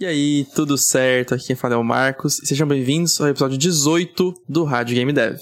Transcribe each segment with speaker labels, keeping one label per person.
Speaker 1: E aí, tudo certo? Aqui quem fala é o Marcos. Sejam bem-vindos ao episódio 18 do Rádio Game Dev.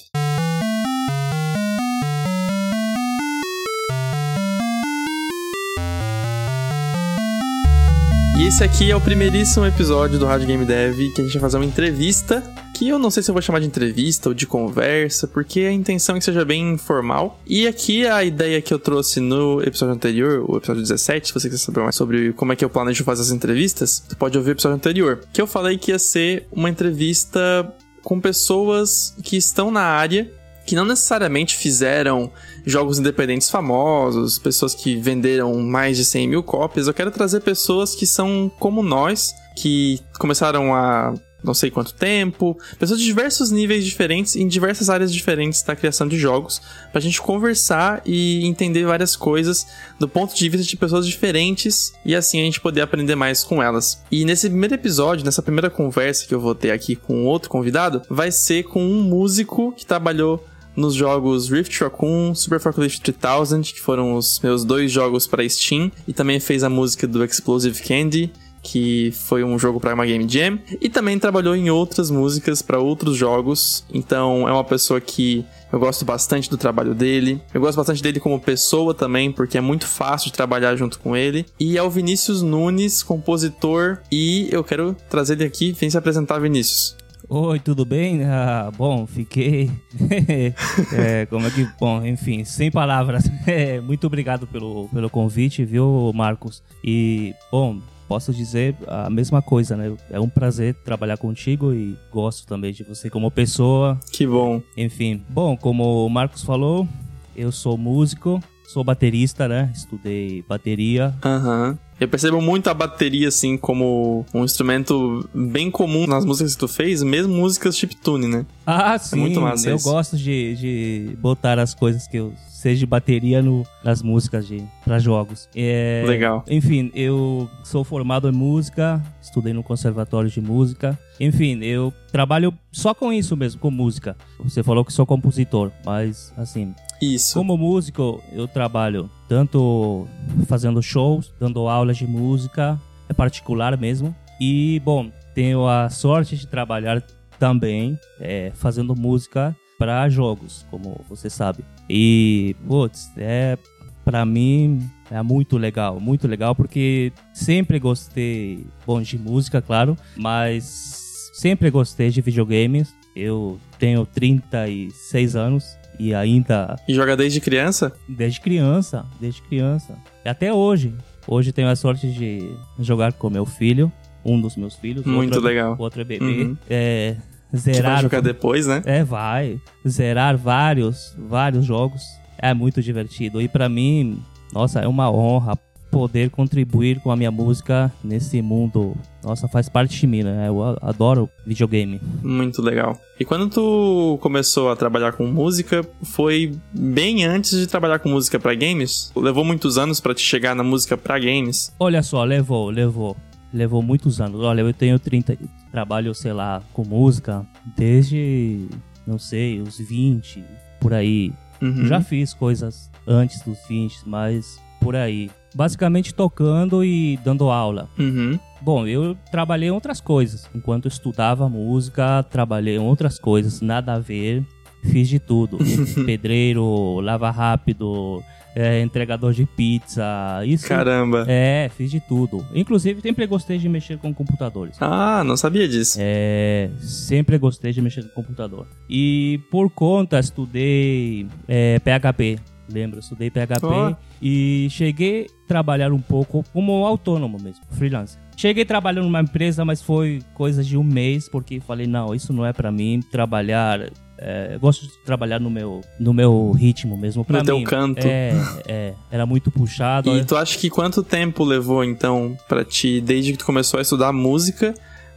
Speaker 1: E esse aqui é o primeiríssimo episódio do Rádio Game Dev que a gente vai fazer uma entrevista, que eu não sei se eu vou chamar de entrevista ou de conversa, porque a intenção é que seja bem informal. E aqui a ideia que eu trouxe no episódio anterior, o episódio 17, se você quiser saber mais sobre como é que eu planejo fazer as entrevistas, você pode ouvir o episódio anterior, que eu falei que ia ser uma entrevista com pessoas que estão na área que não necessariamente fizeram jogos independentes famosos, pessoas que venderam mais de 100 mil cópias. Eu quero trazer pessoas que são como nós, que começaram a não sei quanto tempo, pessoas de diversos níveis diferentes, em diversas áreas diferentes da criação de jogos, pra gente conversar e entender várias coisas do ponto de vista de pessoas diferentes e assim a gente poder aprender mais com elas. E nesse primeiro episódio, nessa primeira conversa que eu vou ter aqui com outro convidado, vai ser com um músico que trabalhou nos jogos Rift Raccoon, Super Forklift 3000, que foram os meus dois jogos para Steam, e também fez a música do Explosive Candy, que foi um jogo para uma Game Jam, e também trabalhou em outras músicas para outros jogos. Então é uma pessoa que eu gosto bastante do trabalho dele. Eu gosto bastante dele como pessoa também, porque é muito fácil de trabalhar junto com ele. E é o Vinícius Nunes, compositor, e eu quero trazer ele aqui. Vem se apresentar, Vinícius.
Speaker 2: Oi, tudo bem? Ah, bom, fiquei. é, como é que. Bom, enfim, sem palavras. É, muito obrigado pelo, pelo convite, viu, Marcos? E, bom, posso dizer a mesma coisa, né? É um prazer trabalhar contigo e gosto também de você como pessoa.
Speaker 1: Que bom.
Speaker 2: Enfim, bom, como o Marcos falou, eu sou músico, sou baterista, né? Estudei bateria.
Speaker 1: Aham. Uhum. Eu percebo muito a bateria, assim, como um instrumento bem comum nas músicas que tu fez, mesmo músicas chiptune, né?
Speaker 2: Ah, sim. É muito massa Eu isso. gosto de, de botar as coisas que eu seja de bateria no, nas músicas de para jogos.
Speaker 1: É, Legal.
Speaker 2: Enfim, eu sou formado em música, estudei no conservatório de música. Enfim, eu trabalho só com isso mesmo, com música. Você falou que sou compositor, mas assim,
Speaker 1: isso.
Speaker 2: Como músico, eu trabalho tanto fazendo shows, dando aulas de música, é particular mesmo. E, bom, tenho a sorte de trabalhar também é, fazendo música para jogos, como você sabe. E, putz, é para mim é muito legal, muito legal porque sempre gostei, bom, de música, claro, mas sempre gostei de videogames. Eu tenho 36 anos e ainda.
Speaker 1: E joga desde criança?
Speaker 2: Desde criança, desde criança. E até hoje. Hoje tenho a sorte de jogar com meu filho, um dos meus filhos.
Speaker 1: Muito
Speaker 2: outro,
Speaker 1: legal.
Speaker 2: Outro é bebê. Uhum. É, zerar. vai
Speaker 1: jogar depois, né?
Speaker 2: É, vai. Zerar vários, vários jogos. É muito divertido. E para mim, nossa, é uma honra poder contribuir com a minha música nesse mundo. Nossa, faz parte de mim, né? Eu adoro videogame.
Speaker 1: Muito legal. E quando tu começou a trabalhar com música, foi bem antes de trabalhar com música para games? Levou muitos anos para te chegar na música para games?
Speaker 2: Olha só, levou, levou. Levou muitos anos. Olha, eu tenho 30, trabalho, sei lá, com música desde, não sei, os 20, por aí. Uhum. Já fiz coisas antes dos 20, mas por aí. Basicamente tocando e dando aula.
Speaker 1: Uhum.
Speaker 2: Bom, eu trabalhei em outras coisas. Enquanto estudava música, trabalhei em outras coisas, nada a ver. Fiz de tudo. Pedreiro, lava rápido, é, entregador de pizza. Isso.
Speaker 1: Caramba.
Speaker 2: É, fiz de tudo. Inclusive, sempre gostei de mexer com computadores.
Speaker 1: Ah, não sabia disso.
Speaker 2: É, sempre gostei de mexer com computador. E por conta, estudei é, PHP lembro, estudei PHP oh. e cheguei a trabalhar um pouco como autônomo mesmo, freelancer. Cheguei trabalhando numa empresa, mas foi coisa de um mês, porque falei, não, isso não é para mim, trabalhar... É, gosto de trabalhar no meu, no meu ritmo mesmo. Pra
Speaker 1: no
Speaker 2: mim,
Speaker 1: teu canto.
Speaker 2: É, é, era muito puxado.
Speaker 1: E tu acha que quanto tempo levou, então, para ti, desde que tu começou a estudar música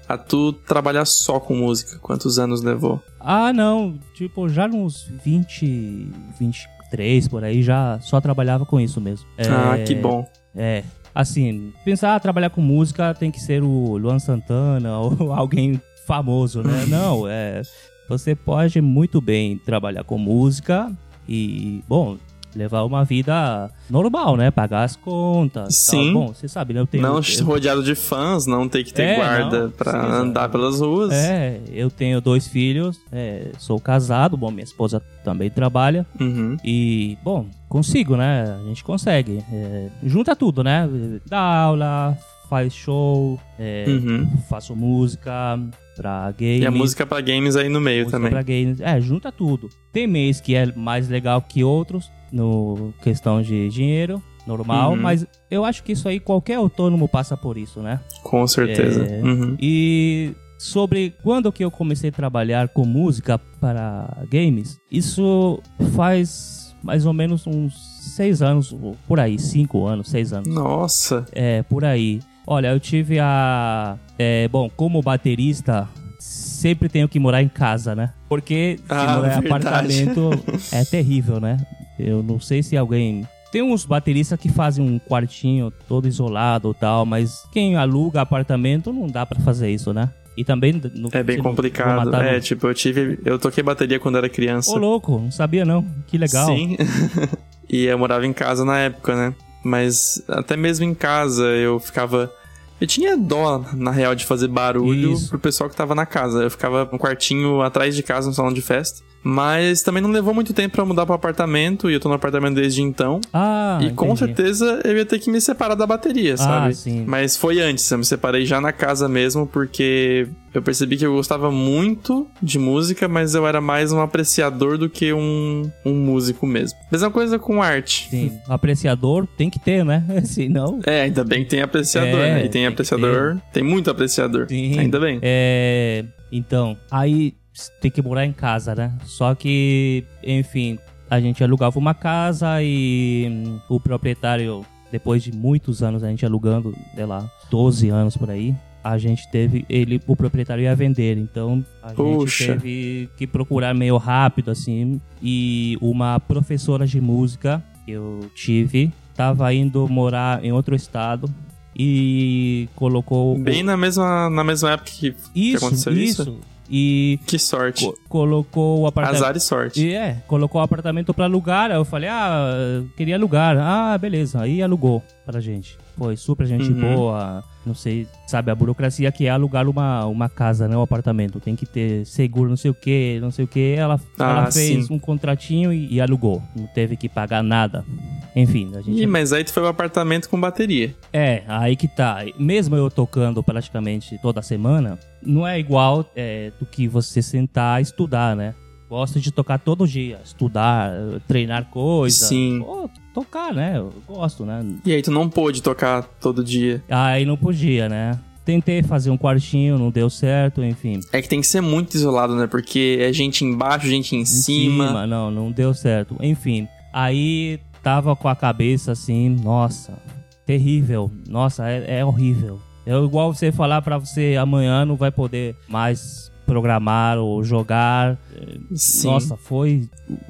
Speaker 1: a tu trabalhar só com música? Quantos anos levou?
Speaker 2: Ah, não. Tipo, já uns 20, 20 três por aí, já só trabalhava com isso mesmo.
Speaker 1: É, ah, que bom.
Speaker 2: É. Assim, pensar, ah, trabalhar com música tem que ser o Luan Santana ou alguém famoso, né? Não, é. Você pode muito bem trabalhar com música e, bom, levar uma vida normal, né? Pagar as contas.
Speaker 1: Sim.
Speaker 2: Tal. Bom, você sabe, né? Eu tenho,
Speaker 1: não
Speaker 2: eu,
Speaker 1: rodeado de fãs, não ter que ter
Speaker 2: É,
Speaker 1: guarda
Speaker 2: não,
Speaker 1: pra
Speaker 2: sim,
Speaker 1: andar pelas ruas.
Speaker 2: É, eu tenho dois filhos, é, sou casado, bom, minha esposa também trabalha.
Speaker 1: Uhum.
Speaker 2: E, bom, consigo, né? A gente consegue. É, junta tudo, né? Dá aula, faz show, é,
Speaker 1: Uhum.
Speaker 2: faço música pra games.
Speaker 1: E a música pra games aí no meio
Speaker 2: música
Speaker 1: também.
Speaker 2: pra games. É, junta tudo. Tem mês que é mais legal que outros, no questão de dinheiro, normal,
Speaker 1: Uhum.
Speaker 2: mas eu acho que isso aí qualquer autônomo passa por isso, né?
Speaker 1: Com certeza.
Speaker 2: É.
Speaker 1: Uhum.
Speaker 2: E sobre quando que eu comecei a trabalhar com música para games, isso faz mais ou menos uns seis anos, por aí, cinco anos, seis anos.
Speaker 1: Nossa.
Speaker 2: É, por aí. Olha, eu tive a. é, bom, como baterista, sempre tenho que morar em casa, né? Porque
Speaker 1: Ah,
Speaker 2: morar em apartamento é terrível, né? Eu não sei se alguém. Tem uns bateristas que fazem um quartinho todo isolado e tal, mas quem aluga apartamento não dá pra fazer isso, né? E também. No,
Speaker 1: É bem
Speaker 2: não-
Speaker 1: complicado.
Speaker 2: matar
Speaker 1: É,
Speaker 2: no-
Speaker 1: tipo, eu tive. Eu toquei bateria quando era criança.
Speaker 2: Ô, louco, não sabia não. Que legal.
Speaker 1: Sim. e eu morava em casa na época, né? Mas até mesmo em casa eu ficava. Eu tinha dó, na real, de fazer barulho
Speaker 2: Isso.
Speaker 1: pro pessoal que tava na casa. Eu ficava um quartinho atrás de casa, no salão de festa. Mas também não levou muito tempo pra mudar pro apartamento, e eu tô no apartamento desde então.
Speaker 2: Ah,
Speaker 1: e com
Speaker 2: entendi.
Speaker 1: certeza eu ia ter que me separar da bateria, sabe?
Speaker 2: Ah, sim.
Speaker 1: Mas foi antes, eu me separei já na casa mesmo, porque eu percebi que eu gostava muito de música, mas eu era mais um apreciador do que um, um músico mesmo. Mesma coisa com arte.
Speaker 2: Sim, apreciador tem que ter, né? Senão.
Speaker 1: É, ainda bem que tem apreciador,
Speaker 2: É,
Speaker 1: né? E tem,
Speaker 2: tem
Speaker 1: apreciador, tem muito apreciador.
Speaker 2: Sim.
Speaker 1: Ainda bem.
Speaker 2: É, então, aí tem que morar em casa, né? Só que, enfim, a gente alugava uma casa e hum, o proprietário, depois de muitos anos a gente alugando, sei lá, 12 anos por aí, a gente teve, ele, o proprietário ia vender, então a
Speaker 1: Puxa.
Speaker 2: gente teve que procurar meio rápido, assim, e uma professora de música que eu tive, tava indo morar em outro estado e colocou... o-
Speaker 1: Bem na mesma, na mesma época que.
Speaker 2: isso,
Speaker 1: aconteceu isso?
Speaker 2: isso. E
Speaker 1: Que sorte.
Speaker 2: co- colocou o apartamento.
Speaker 1: Azar e sorte.
Speaker 2: E é, colocou o apartamento pra alugar. Aí eu falei, ah, queria alugar. Ah, beleza. Aí alugou pra gente. Foi super gente
Speaker 1: Uhum.
Speaker 2: boa. Não sei, sabe, a burocracia que é alugar uma, uma casa, né? Um apartamento. Tem que ter seguro, não sei o que, não sei o que. Ela,
Speaker 1: Ah,
Speaker 2: ela fez
Speaker 1: sim.
Speaker 2: um contratinho e, e alugou. Não teve que pagar nada. Enfim, a gente.
Speaker 1: Ih, mas aí tu foi um apartamento com bateria.
Speaker 2: É, aí que tá. Mesmo eu tocando praticamente toda semana, não é igual é, do que você sentar e estudar, né? Gosto de tocar todo dia, estudar, treinar coisa.
Speaker 1: Sim.
Speaker 2: Pô, tocar, né? Eu gosto, né?
Speaker 1: E aí tu não pôde tocar todo dia.
Speaker 2: Aí não podia, né? Tentei fazer um quartinho, não deu certo, enfim.
Speaker 1: É que tem que ser muito isolado, né? Porque é gente embaixo, gente em,
Speaker 2: Em
Speaker 1: cima.
Speaker 2: Não, não deu certo. Enfim, aí tava com a cabeça assim, nossa, terrível. Nossa, é, é horrível. É igual você falar pra você amanhã não vai poder mais programar ou jogar.
Speaker 1: Sim.
Speaker 2: Nossa, foi.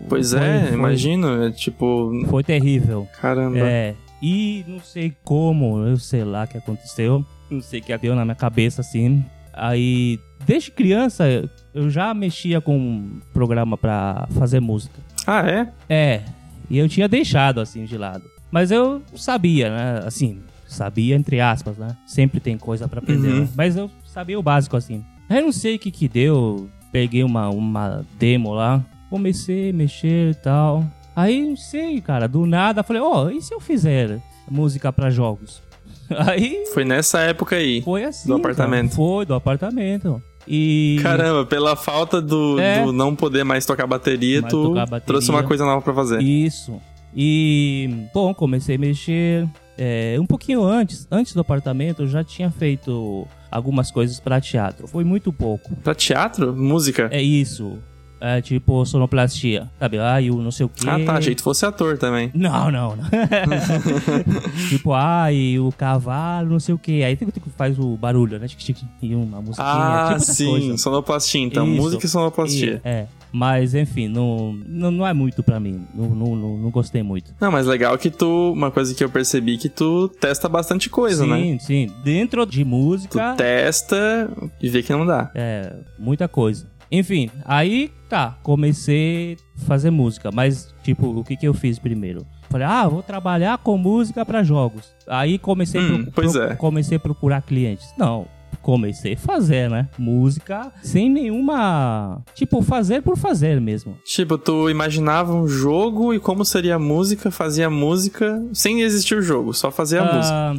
Speaker 1: Pois
Speaker 2: foi-
Speaker 1: é,
Speaker 2: foi-
Speaker 1: imagino. É tipo,
Speaker 2: Foi terrível.
Speaker 1: caramba.
Speaker 2: É. E não sei como, eu sei lá o que aconteceu. Não sei o que deu na minha cabeça assim. Aí, desde criança, eu já mexia com um programa pra fazer música.
Speaker 1: Ah, é?
Speaker 2: É, e eu tinha deixado assim de lado. Mas eu sabia, né? Assim, sabia entre aspas, né? Sempre tem coisa pra aprender,
Speaker 1: Uhum.
Speaker 2: né? Mas eu sabia o básico assim. Aí não sei o que que deu, peguei uma, uma demo lá, comecei a mexer e tal. Aí não sei, cara, do nada falei, ó, e se eu fizer música pra jogos? Aí
Speaker 1: Foi nessa época aí.
Speaker 2: foi assim.
Speaker 1: Do
Speaker 2: cara.
Speaker 1: apartamento.
Speaker 2: Foi, do apartamento. E.
Speaker 1: Caramba, pela falta do,
Speaker 2: É.
Speaker 1: do não poder mais tocar bateria,
Speaker 2: Mais
Speaker 1: tu
Speaker 2: tocar bateria.
Speaker 1: trouxe uma coisa nova pra fazer.
Speaker 2: Isso. E, bom, comecei a mexer. é, um pouquinho antes, antes do apartamento, eu já tinha feito algumas coisas para teatro. Foi muito pouco.
Speaker 1: Pra teatro? Música?
Speaker 2: É isso. É tipo sonoplastia. Sabe? Ah, e o não sei o quê.
Speaker 1: Ah, tá. Achei que tu fosse ator também.
Speaker 2: Não, não, não. tipo, ah, e o cavalo, não sei o quê. Aí tem que faz o barulho, né? Tic, tic, e uma musiquinha.
Speaker 1: Ah,
Speaker 2: tipo
Speaker 1: sim. Sonoplastia, então.
Speaker 2: Isso.
Speaker 1: Música e sonoplastia.
Speaker 2: E- é. Mas, enfim, não, não, não é muito pra mim. Não, não, não, gostei muito.
Speaker 1: Não, mas legal que tu. Uma coisa que eu percebi que tu testa bastante coisa, né?
Speaker 2: sim, sim. Dentro de
Speaker 1: Tu
Speaker 2: música,
Speaker 1: testa e vê que não dá.
Speaker 2: é muita coisa. Enfim, aí tá, comecei a fazer música, mas tipo, o que que eu fiz primeiro? Falei, ah, vou trabalhar com música para jogos. Aí comecei,
Speaker 1: Hum,
Speaker 2: pro-
Speaker 1: pois
Speaker 2: pro-
Speaker 1: é.
Speaker 2: comecei a procurar clientes. Não, comecei a fazer, né? Música sem nenhuma. Tipo, fazer por fazer mesmo.
Speaker 1: Tipo, tu imaginava um jogo e como seria a música, fazia a música sem existir o jogo, só fazia a música.
Speaker 2: Ah,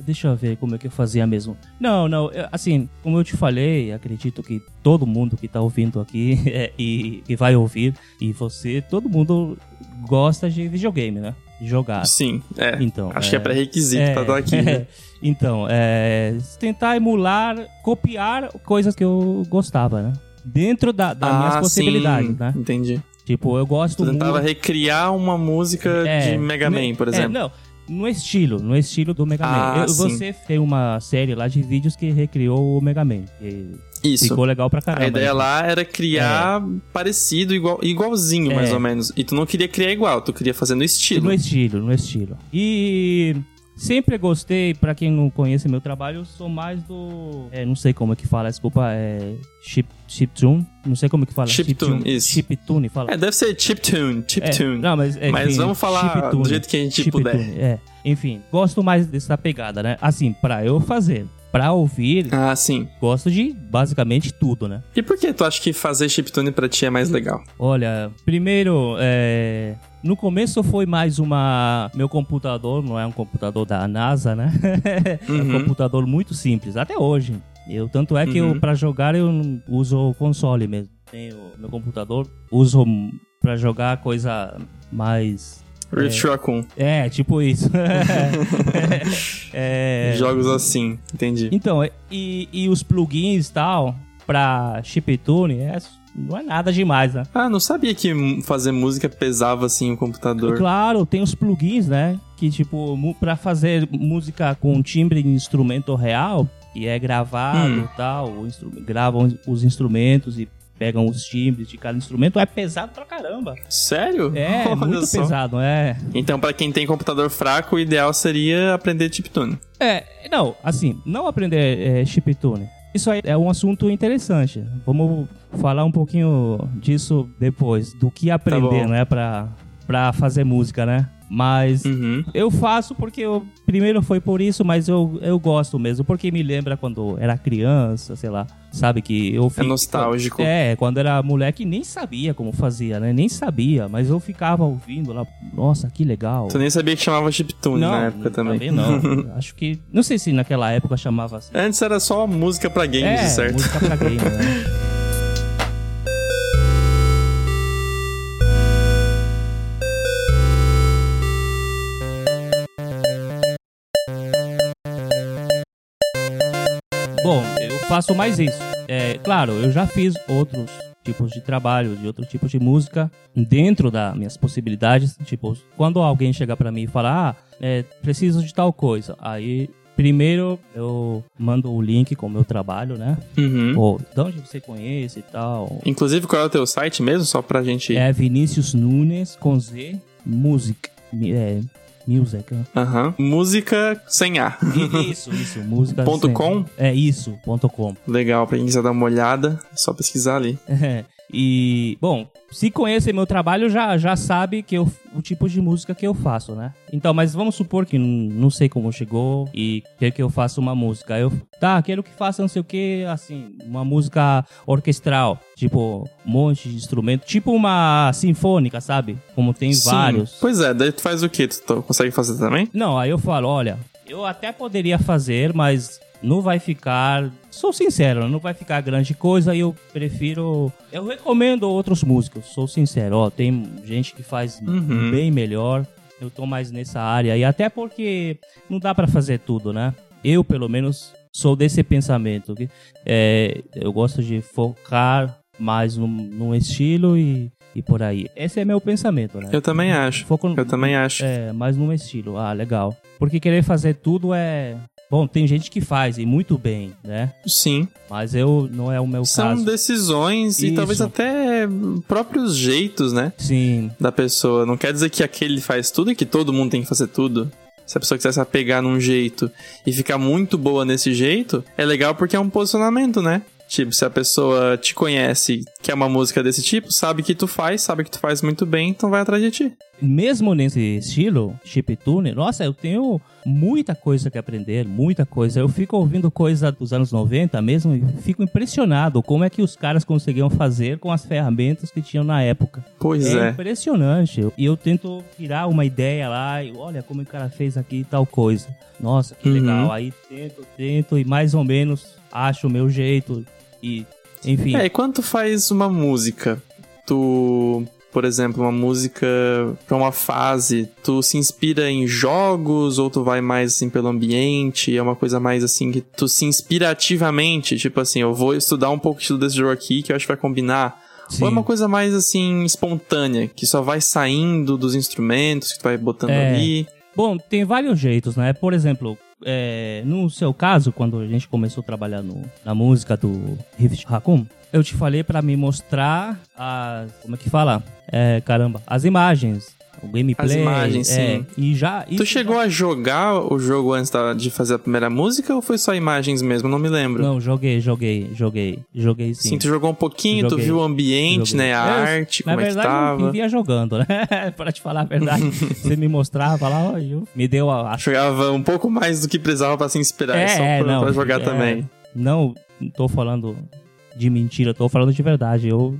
Speaker 2: Deixa eu ver como é que eu fazia mesmo. Não, não, assim, como eu te falei, acredito que todo mundo que tá ouvindo aqui é, e que vai ouvir, e você, todo mundo gosta de videogame, né? Jogar.
Speaker 1: Sim, é.
Speaker 2: Então,
Speaker 1: Acho que é pré-requisito pra estar aqui, né?
Speaker 2: então, é, tentar emular, copiar coisas que eu gostava, né? Dentro da, das minhas
Speaker 1: Ah,
Speaker 2: possibilidades,
Speaker 1: sim,
Speaker 2: né?
Speaker 1: Entendi.
Speaker 2: Tipo, eu gosto
Speaker 1: Tu tentava
Speaker 2: muito...
Speaker 1: recriar uma música
Speaker 2: É,
Speaker 1: de Mega
Speaker 2: ne-
Speaker 1: Man, por
Speaker 2: é,
Speaker 1: exemplo.
Speaker 2: não, no estilo, no estilo do Mega
Speaker 1: Ah,
Speaker 2: Man. Eu- você tem uma série lá de vídeos que recriou o Mega Man.
Speaker 1: Isso.
Speaker 2: ficou legal pra caramba.
Speaker 1: A ideia
Speaker 2: né?
Speaker 1: lá era criar parecido, igual, igualzinho, mais
Speaker 2: É.
Speaker 1: ou menos. E tu não queria criar igual, tu queria fazer no estilo.
Speaker 2: No estilo, no estilo. E sempre gostei, pra quem não conhece meu trabalho, eu sou mais do. É, não sei como é que fala, desculpa, é. Chip, chiptune? Não sei como é que fala.
Speaker 1: Chiptune,
Speaker 2: Chiptune,
Speaker 1: isso.
Speaker 2: Chiptune, fala.
Speaker 1: É, deve ser chiptune,
Speaker 2: É,
Speaker 1: chiptune.
Speaker 2: não, mas, é,
Speaker 1: Mas
Speaker 2: enfim,
Speaker 1: vamos falar
Speaker 2: chiptune,
Speaker 1: do jeito que a gente
Speaker 2: chiptune,
Speaker 1: puder.
Speaker 2: É. Enfim, gosto mais dessa pegada, né? Assim, pra eu fazer. Pra ouvir,
Speaker 1: Ah, sim.
Speaker 2: gosto de basicamente tudo, né?
Speaker 1: E por que tu acha que fazer chiptune pra ti é mais legal?
Speaker 2: Olha, primeiro, é, no começo foi mais uma. Meu computador não é um computador da NASA, né? é um
Speaker 1: Uhum.
Speaker 2: computador muito simples, até hoje. Eu, tanto é que eu,
Speaker 1: Uhum.
Speaker 2: pra jogar, eu uso o console mesmo. Tenho meu computador, uso pra jogar coisa mais.
Speaker 1: Rift Raccoon.
Speaker 2: É, tipo isso. É,
Speaker 1: Jogos assim, entendi.
Speaker 2: Então, e, e os plugins e tal, pra chiptune, é, não é nada demais, né?
Speaker 1: Ah, não sabia que fazer música pesava assim o computador.
Speaker 2: Claro, tem os plugins, né? Que, tipo, pra fazer música com timbre de instrumento real, que é gravado
Speaker 1: Hum.
Speaker 2: e tal, gravam os instrumentos e pegam os timbres de cada instrumento, é pesado pra caramba.
Speaker 1: Sério?
Speaker 2: É,
Speaker 1: Olha
Speaker 2: muito
Speaker 1: só.
Speaker 2: pesado, é.
Speaker 1: Então, pra quem tem computador fraco, o ideal seria aprender chiptune.
Speaker 2: É, não, assim, não aprender é, chiptune. Isso aí é um assunto interessante. Vamos falar um pouquinho disso depois, do que aprender,
Speaker 1: bom.
Speaker 2: né, pra, pra fazer música, né? Mas
Speaker 1: Uhum.
Speaker 2: eu faço porque eu, primeiro foi por isso, mas eu, eu gosto mesmo, porque me lembra quando era criança, sei lá, sabe que eu
Speaker 1: É
Speaker 2: fico-
Speaker 1: nostálgico.
Speaker 2: É, quando era moleque nem sabia como fazia, né? Nem sabia, mas eu ficava ouvindo lá, nossa, que legal.
Speaker 1: Tu nem sabia que chamava chiptune
Speaker 2: não,
Speaker 1: na época também.
Speaker 2: não. Acho que. Não sei se naquela época chamava assim.
Speaker 1: Antes era só música pra games,
Speaker 2: é,
Speaker 1: certo?
Speaker 2: música pra game, né? faço mais isso. É, claro, eu já fiz outros tipos de trabalho, de outros tipos de música dentro das minhas possibilidades. Tipo, quando alguém chega pra mim e fala, ah, é, preciso de tal coisa, aí primeiro eu mando o link com o meu trabalho, né?
Speaker 1: Uhum.
Speaker 2: Ou de onde você conhece e tal.
Speaker 1: Inclusive, qual é o teu site mesmo? Só pra gente.
Speaker 2: É Vinícius Nunes com Z Music. É, music. né?
Speaker 1: Aham. Música sem A.
Speaker 2: Isso, isso. Música.
Speaker 1: Ponto
Speaker 2: sem-
Speaker 1: com?
Speaker 2: É isso, ponto com.
Speaker 1: Legal, pra quem quiser dar uma olhada, é só pesquisar ali.
Speaker 2: E, bom, se conhece meu trabalho, já, já sabe que eu, o tipo de música que eu faço, né? Então, mas vamos supor que não sei como chegou e quer que eu faça uma música. Eu, tá, quero que faça não sei o que, assim, uma música orquestral, tipo, um monte de instrumento, tipo uma sinfônica, sabe? Como tem
Speaker 1: Sim.
Speaker 2: vários.
Speaker 1: Pois é, daí tu faz o? Tu tu consegue fazer também?
Speaker 2: Não, aí eu falo, olha, eu até poderia fazer, mas não vai ficar. Sou sincero, não vai ficar grande coisa e eu prefiro. Eu recomendo outros músicos, sou sincero. Ó, tem gente que faz
Speaker 1: Uhum.
Speaker 2: bem melhor. Eu tô mais nessa área. E até porque não dá pra fazer tudo, né? Eu, pelo menos, sou desse pensamento. Que, é, eu gosto de focar mais num, num estilo e, e por aí. Esse é meu pensamento, né?
Speaker 1: Eu também acho.
Speaker 2: Foco
Speaker 1: Eu também acho.
Speaker 2: é, mais num estilo. Ah, legal. Porque querer fazer tudo é. Bom, tem gente que faz e muito bem, né?
Speaker 1: Sim.
Speaker 2: Mas eu não é o meu
Speaker 1: São
Speaker 2: caso.
Speaker 1: decisões e
Speaker 2: Isso.
Speaker 1: talvez até próprios jeitos, né?
Speaker 2: Sim,
Speaker 1: Da pessoa. Não quer dizer que aquele faz tudo e que todo mundo tem que fazer tudo. Se a pessoa quiser se apegar num jeito e ficar muito boa nesse jeito, é legal porque é um posicionamento, né? Tipo, se a pessoa te conhece, quer uma música desse tipo, sabe que tu faz, sabe que tu faz muito bem, então vai atrás de ti.
Speaker 2: Mesmo nesse estilo, chiptune, nossa, eu tenho muita coisa que aprender, muita coisa. Eu fico ouvindo coisa dos anos 90 mesmo e fico impressionado como é que os caras conseguiam fazer com as ferramentas que tinham na época.
Speaker 1: Pois
Speaker 2: é.
Speaker 1: é.
Speaker 2: impressionante. E eu tento tirar uma ideia lá e olha como o cara fez aqui e tal coisa. Nossa, que
Speaker 1: Uhum.
Speaker 2: legal. Aí tento, tento e mais ou menos acho o meu jeito e enfim.
Speaker 1: É, e quando tu faz uma música, tu, por exemplo, uma música pra uma fase, tu se inspira em jogos ou tu vai mais assim pelo ambiente? É uma coisa mais assim que tu se inspira ativamente, tipo assim, eu vou estudar um pouco o estilo desse jogo aqui que eu acho que vai combinar.
Speaker 2: Sim.
Speaker 1: Ou é uma coisa mais assim espontânea, que só vai saindo dos instrumentos que tu vai botando
Speaker 2: É.
Speaker 1: ali.
Speaker 2: Bom, tem vários jeitos, né? Por exemplo, é, no seu caso, quando a gente começou a trabalhar no- na música do Rift Raccoon, eu te falei pra me mostrar as. Como é que fala? É, caramba, as imagens. O gameplay.
Speaker 1: As imagens,
Speaker 2: é,
Speaker 1: sim.
Speaker 2: E já.
Speaker 1: Tu chegou
Speaker 2: já-
Speaker 1: a jogar o jogo antes da- de fazer a primeira música ou foi só imagens mesmo? Não me lembro.
Speaker 2: Não, joguei, joguei, joguei. Joguei sim.
Speaker 1: Sim, tu jogou um pouquinho, tu
Speaker 2: Joguei.
Speaker 1: viu o ambiente,
Speaker 2: Joguei.
Speaker 1: né? A
Speaker 2: Eu,
Speaker 1: arte, como é que
Speaker 2: verdade, eu
Speaker 1: tava.
Speaker 2: vivia jogando, né? pra te falar a verdade. Você me mostrava lá, ó, eu, me deu a,
Speaker 1: Jogava um pouco mais do que precisava pra se inspirar,
Speaker 2: É,
Speaker 1: só
Speaker 2: é,
Speaker 1: pra,
Speaker 2: não,
Speaker 1: pra jogar
Speaker 2: é,
Speaker 1: também.
Speaker 2: Não, não tô falando de mentira, tô falando de verdade. Eu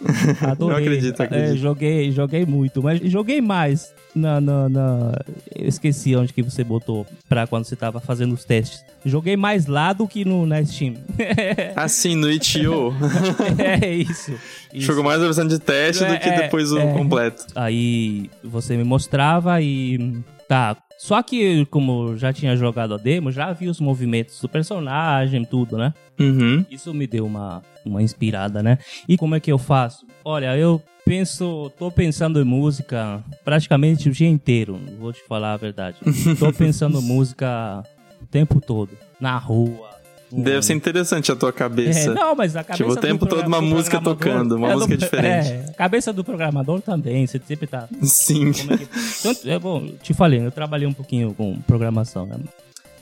Speaker 2: adorei.
Speaker 1: Eu acredito, acredito.
Speaker 2: É, joguei, joguei muito, mas joguei mais na, na, na- Eu esqueci onde que você botou pra quando você tava fazendo os testes. Joguei mais lá do que no, na Steam.
Speaker 1: Assim, no Itch.io,
Speaker 2: é isso. isso.
Speaker 1: jogou mais a versão de teste do que
Speaker 2: É,
Speaker 1: depois o
Speaker 2: é.
Speaker 1: completo.
Speaker 2: Aí você me mostrava e. Tá. Só que, como já tinha jogado a demo, já vi os movimentos do personagem, tudo, né?
Speaker 1: Uhum.
Speaker 2: Isso me deu uma, uma inspirada, né? E como é que eu faço? Olha, eu penso, tô pensando em música praticamente o dia inteiro, vou te falar a verdade. tô pensando em música o tempo todo, na rua.
Speaker 1: Deve ser
Speaker 2: ônibus.
Speaker 1: interessante a tua cabeça.
Speaker 2: É, não, mas a cabeça
Speaker 1: Tipo, o
Speaker 2: do
Speaker 1: tempo todo uma
Speaker 2: do
Speaker 1: música tocando, uma música diferente.
Speaker 2: É, a cabeça do programador também, você sempre tá
Speaker 1: Sim.
Speaker 2: é que... Tanto- é bom, te falei, eu trabalhei um pouquinho com programação, né?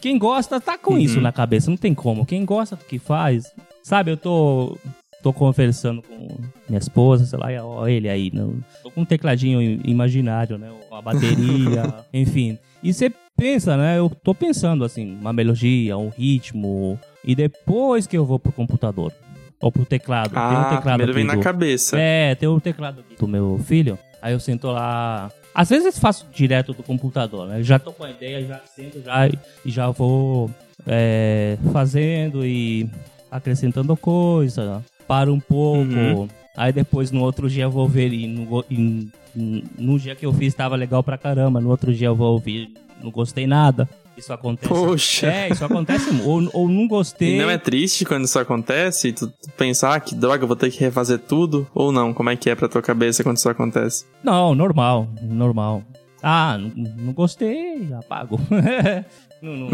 Speaker 2: Quem gosta tá com
Speaker 1: Uhum.
Speaker 2: isso na cabeça, não tem como. Quem gosta do que faz, sabe, eu tô tô conversando com minha esposa, sei lá, e, ó, ele aí, né? tô com um tecladinho imaginário, né? Uma bateria, enfim. E você pensa, né? Eu tô pensando assim, uma melodia, um ritmo, e depois que eu vou pro computador ou pro teclado, tem um
Speaker 1: Ah,
Speaker 2: teclado
Speaker 1: primeiro vem
Speaker 2: aqui
Speaker 1: na
Speaker 2: do-
Speaker 1: cabeça.
Speaker 2: é, tem o teclado aqui do meu filho. Aí eu sento lá. Às vezes eu faço direto do computador, né? Eu já tô com a ideia, já sento já e já vou é, fazendo e acrescentando coisa. Paro um pouco.
Speaker 1: Uhum.
Speaker 2: Aí depois no outro dia eu vou ver e no, e no dia que eu fiz estava legal pra caramba. No outro dia eu vou ouvir, não gostei nada. Isso acontece.
Speaker 1: Poxa.
Speaker 2: É, isso acontece. ou, ou não gostei.
Speaker 1: E não é triste quando isso acontece? E tu tu pensa, ah, que droga, vou ter que refazer tudo? Ou não? Como é que é pra tua cabeça quando isso acontece?
Speaker 2: Não, normal, normal. Ah, n- não gostei, apago. não, não,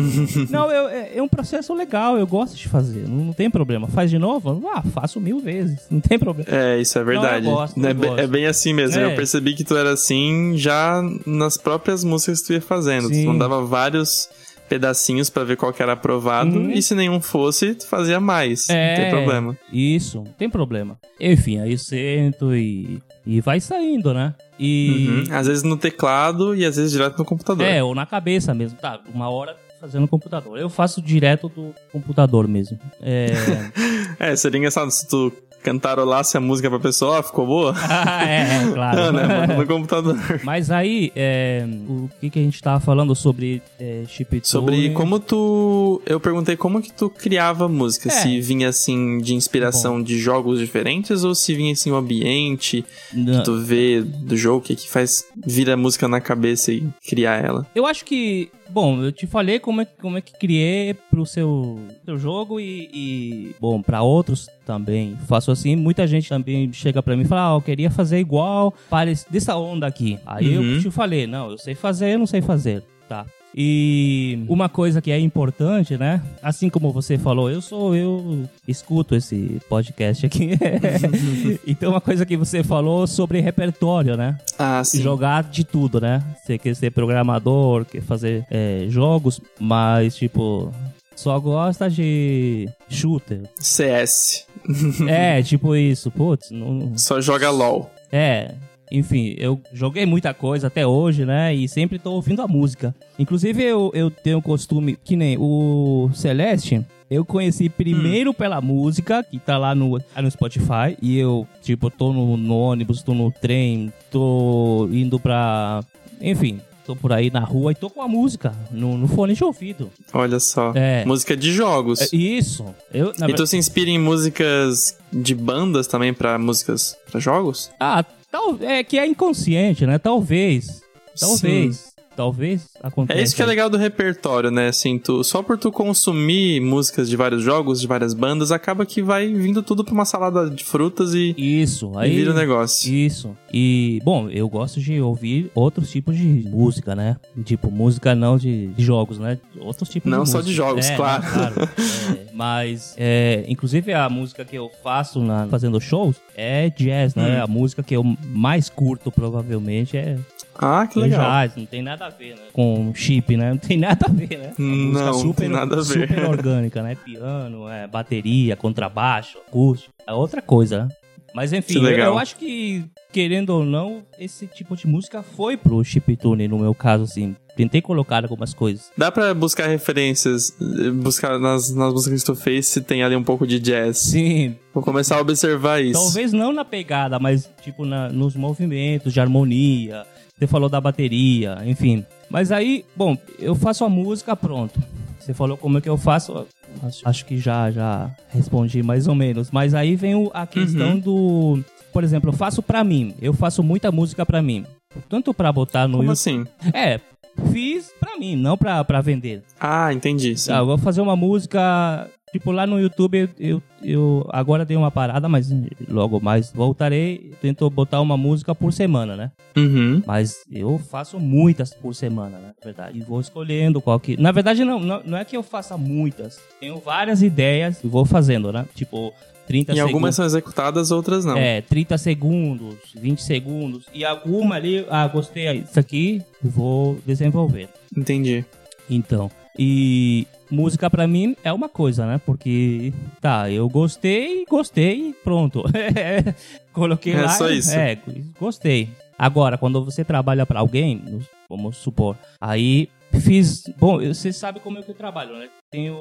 Speaker 2: não eu- é, é um processo legal, eu gosto de fazer, não, não tem problema. Faz de novo? Ah, faço mil vezes, não tem problema.
Speaker 1: É, isso é verdade.
Speaker 2: eu gosto,
Speaker 1: é,
Speaker 2: eu
Speaker 1: be-
Speaker 2: gosto.
Speaker 1: é bem assim mesmo.
Speaker 2: É.
Speaker 1: Eu percebi que tu era assim já nas próprias músicas que tu ia fazendo.
Speaker 2: Sim.
Speaker 1: Tu mandava vários pedacinhos pra ver qual que era aprovado.
Speaker 2: Uhum.
Speaker 1: E se nenhum fosse, tu fazia mais. Não tem problema.
Speaker 2: Isso, não tem problema. Enfim, aí eu sento e, e vai saindo, né? E.
Speaker 1: Uhum. Às vezes no teclado e às vezes direto no computador.
Speaker 2: É, ou na cabeça mesmo. Tá, uma hora fazendo no computador. Eu faço direto do computador mesmo. É.
Speaker 1: É, seria engraçado se tu cantarolasse a música pra pessoa, ficou boa?
Speaker 2: ah, é, é, claro.
Speaker 1: Não, né? No computador.
Speaker 2: Mas aí, é, o que, que a gente tava falando sobre é, chiptune?
Speaker 1: Sobre como tu. Eu perguntei como que tu criava música.
Speaker 2: É.
Speaker 1: Se vinha assim de inspiração de jogos diferentes ou se vinha assim o ambiente
Speaker 2: Não,
Speaker 1: que tu vê do jogo, o que que faz vir a música na cabeça e criar ela.
Speaker 2: Eu acho que. Bom, eu te falei como é, que- como é que criei pro seu, seu jogo e, e, Bom, pra outros também. Faço assim. Muita gente também chega pra mim e fala: Ah, eu queria fazer igual, parece dessa onda aqui. Aí
Speaker 1: Uhum.
Speaker 2: eu te falei: Não, eu sei fazer, eu não sei fazer. Tá. E uma coisa que é importante, né? Assim como você falou, eu sou, eu escuto esse podcast aqui. então, uma coisa que você falou sobre repertório, né?
Speaker 1: Ah, sim.
Speaker 2: jogar de tudo, né? Você quer ser programador, quer fazer é, jogos, mas tipo. só gosta de shooter.
Speaker 1: CS.
Speaker 2: é, tipo isso. Putz, não...
Speaker 1: Só joga LOL.
Speaker 2: É, enfim, eu joguei muita coisa até hoje, né? E sempre tô ouvindo a música. Inclusive, eu, eu tenho costume, que nem o Celeste, eu conheci primeiro hum. pela música, que tá lá no, no Spotify. E eu, tipo, tô no, no ônibus, tô no trem, tô indo pra. Enfim, tô por aí na rua e tô com a música no, no fone de ouvido.
Speaker 1: Olha só. É. Música de jogos. É,
Speaker 2: isso.
Speaker 1: Eu, e tu se inspira em músicas de bandas também para músicas para jogos?
Speaker 2: Ah, tal, é que é inconsciente, né? Talvez. Talvez. Sim talvez aconteça.
Speaker 1: É isso que é legal do repertório, né? Assim, tu, só por tu consumir músicas de vários jogos, de várias bandas, acaba que vai vindo tudo pra uma salada de frutas e.
Speaker 2: Isso, aí.
Speaker 1: E vira o um negócio.
Speaker 2: Isso. E, bom, eu gosto de ouvir outros tipos de música, né? Tipo, música não de, de jogos, né? Outros tipos
Speaker 1: não
Speaker 2: de
Speaker 1: música. Não só de jogos,
Speaker 2: é,
Speaker 1: claro.
Speaker 2: Não, claro. é, mas, é, inclusive, a música que eu faço na, fazendo shows é jazz, né? Hum. A música que eu mais curto, provavelmente, é
Speaker 1: ah, que legal.
Speaker 2: Jazz, não tem nada a ver, né? Com chip, né? Não tem nada a ver, né?
Speaker 1: Não, super, tem nada a ver.
Speaker 2: Super orgânica, né? Piano, é, bateria, contrabaixo, acústico. É outra coisa, né? Mas enfim, eu, eu, acho que, querendo ou não, esse tipo de música foi pro chiptune, no meu caso, assim. Tentei colocar algumas coisas.
Speaker 1: Dá pra buscar referências, buscar nas, nas músicas que tu fez se tem ali um pouco de jazz.
Speaker 2: Sim.
Speaker 1: Vou começar a observar isso.
Speaker 2: Talvez não na pegada, mas tipo na, nos movimentos de harmonia, você falou da bateria, enfim. Mas aí, bom, eu faço a música, pronto. Você falou como é que eu faço. Acho, que já, já respondi mais ou menos. Mas aí vem a questão uhum. do. Por exemplo, eu faço pra mim. Eu faço muita música pra mim. Tanto pra botar no
Speaker 1: Como
Speaker 2: YouTube.
Speaker 1: assim?
Speaker 2: É, fiz pra mim, não pra, pra vender.
Speaker 1: Ah, entendi. Sim. Ah,
Speaker 2: eu vou fazer uma música Tipo, lá no YouTube eu, eu agora dei uma parada, mas logo mais voltarei. Tento botar uma música por semana, né?
Speaker 1: Uhum.
Speaker 2: Mas eu faço muitas por semana, né? Na verdade. E vou escolhendo qual que. Na verdade, não, não, é que eu faça muitas. Tenho várias ideias e vou fazendo, né? Tipo, 30
Speaker 1: e algumas são executadas, outras não.
Speaker 2: É, 30 segundos, 20 segundos. E alguma ali, ah, gostei, isso aqui, vou desenvolver.
Speaker 1: Entendi.
Speaker 2: Então, e música para mim é uma coisa, né? Porque, tá, eu gostei, gostei, pronto. Coloquei
Speaker 1: é
Speaker 2: lá.
Speaker 1: Só isso.
Speaker 2: É, gostei. Agora, quando você trabalha para alguém, vamos supor, aí fiz. Bom, você sabe como é que eu trabalho, né? Tenho.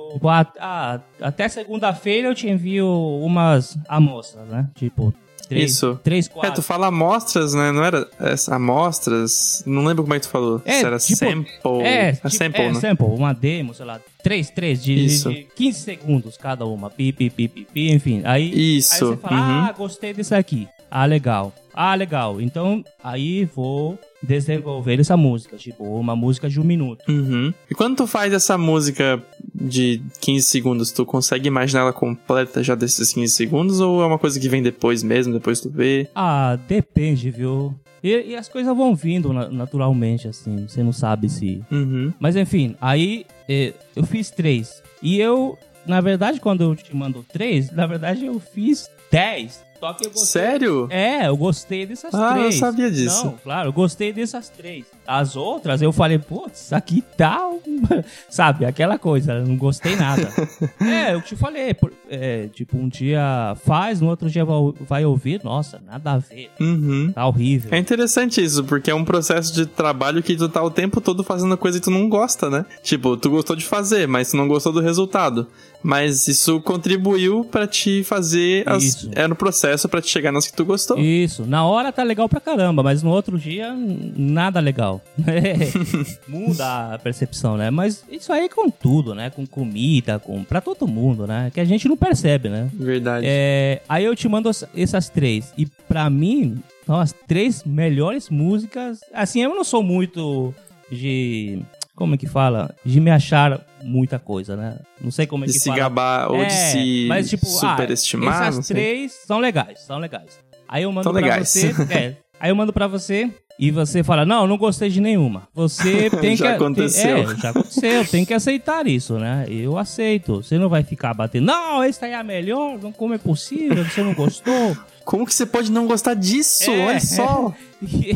Speaker 2: Ah, até segunda-feira eu te envio umas amostras, né? Tipo, Três,
Speaker 1: Isso.
Speaker 2: Três, quatro.
Speaker 1: É, tu fala amostras, né? Não era essa, amostras? Não lembro como é que tu falou.
Speaker 2: É,
Speaker 1: era
Speaker 2: tipo,
Speaker 1: sample.
Speaker 2: É,
Speaker 1: tipo,
Speaker 2: sample, é,
Speaker 1: né?
Speaker 2: sample, uma demo, sei lá. Três, três, de,
Speaker 1: Isso.
Speaker 2: de 15 segundos cada uma. Pi, pi, pi, pi, pi enfim. Aí,
Speaker 1: Isso.
Speaker 2: aí você fala,
Speaker 1: uhum.
Speaker 2: ah, gostei disso aqui. Ah, legal. Ah, legal. Então, aí vou desenvolver essa música, tipo, uma música de um minuto.
Speaker 1: Uhum. E quando tu faz essa música de 15 segundos, tu consegue imaginar ela completa já desses 15 segundos ou é uma coisa que vem depois mesmo, depois tu vê?
Speaker 2: Ah, depende, viu? E, e as coisas vão vindo naturalmente, assim, você não sabe se.
Speaker 1: Uhum.
Speaker 2: Mas enfim, aí eh, eu fiz três. E eu, na verdade, quando eu te mando três, na verdade eu fiz dez. Só que eu gostei.
Speaker 1: Sério?
Speaker 2: É, eu gostei dessas
Speaker 1: ah,
Speaker 2: três.
Speaker 1: Ah, eu sabia disso.
Speaker 2: Não, claro, eu gostei dessas três. As outras eu falei, putz, aqui tá. Sabe, aquela coisa, não gostei nada. é, eu te falei, é, tipo, um dia faz, no outro dia vai ouvir, nossa, nada a ver.
Speaker 1: Uhum.
Speaker 2: Tá horrível.
Speaker 1: É interessante isso, porque é um processo de trabalho que tu tá o tempo todo fazendo coisa que tu não gosta, né? Tipo, tu gostou de fazer, mas tu não gostou do resultado. Mas isso contribuiu para te fazer as... Isso. Era no processo para te chegar nas que tu gostou.
Speaker 2: Isso. Na hora tá legal pra caramba, mas no outro dia nada legal. Muda a percepção, né? Mas isso aí é com tudo, né? Com comida, com para todo mundo, né? Que a gente não percebe, né?
Speaker 1: Verdade.
Speaker 2: É... Aí eu te mando essas três e para mim são as três melhores músicas. Assim, eu não sou muito de como é que fala? De me achar muita coisa, né? Não sei como é
Speaker 1: de
Speaker 2: que
Speaker 1: se
Speaker 2: fala.
Speaker 1: De se gabar ou
Speaker 2: é,
Speaker 1: de se
Speaker 2: mas, tipo,
Speaker 1: superestimar.
Speaker 2: Ah, essas três são legais, são legais. Aí eu mando
Speaker 1: são
Speaker 2: pra
Speaker 1: legais.
Speaker 2: você. É, aí eu mando pra você e você fala: Não, não gostei de nenhuma. Você tem
Speaker 1: já
Speaker 2: que.
Speaker 1: Aconteceu.
Speaker 2: Tem, é, já aconteceu. tem que aceitar isso, né? Eu aceito. Você não vai ficar batendo. Não, essa aí é a melhor. Como é possível? Você não gostou?
Speaker 1: Como que você pode não gostar disso? É, Olha só.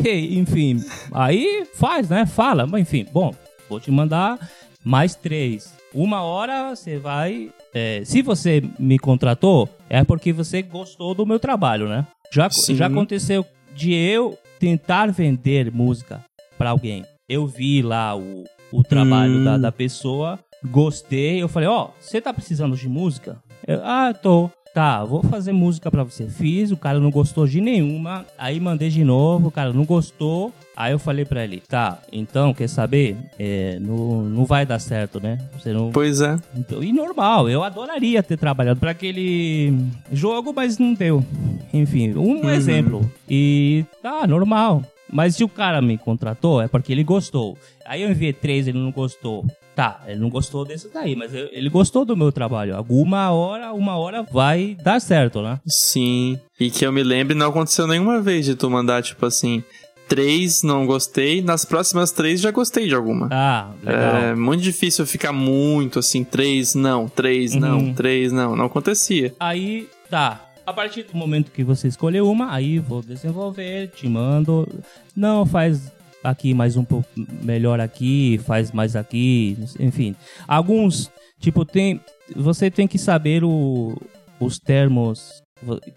Speaker 2: É. enfim, aí faz, né? Fala. Mas enfim, bom, vou te mandar mais três. uma hora você vai. é, se você me contratou, é porque você gostou do meu trabalho, né? Já,
Speaker 1: Sim.
Speaker 2: já aconteceu de eu tentar vender música pra alguém. Eu vi lá o, o trabalho
Speaker 1: Hum.
Speaker 2: da, da pessoa, gostei. Eu falei: Ó, você tá precisando de música? Eu, ah, tô. Tá, vou fazer música pra você. Fiz, o cara não gostou de nenhuma. Aí mandei de novo, o cara não gostou. Aí eu falei pra ele, tá, então, quer saber? É, não, não vai dar certo, né? Você não.
Speaker 1: Pois é.
Speaker 2: Então, e normal, eu adoraria ter trabalhado pra aquele jogo, mas não deu. Enfim, um
Speaker 1: Uhum.
Speaker 2: exemplo. E tá, normal. Mas se o cara me contratou, é porque ele gostou. Aí eu enviei três, ele não gostou. Tá, ele não gostou desse daí, mas ele gostou do meu trabalho. Alguma hora, uma hora vai dar certo, né?
Speaker 1: Sim. E que eu me lembre, não aconteceu nenhuma vez de tu mandar, tipo assim, três, não gostei. Nas próximas três, já gostei de alguma.
Speaker 2: Ah, legal.
Speaker 1: É muito difícil ficar muito assim, três, não, três, não,
Speaker 2: Uhum.
Speaker 1: três, não. Não acontecia.
Speaker 2: Aí, tá. A partir do momento que você escolheu uma, aí vou desenvolver, te mando. Não, faz aqui mais um pouco melhor aqui, faz mais aqui, enfim. Alguns, tipo, tem. Você tem que saber o, os termos.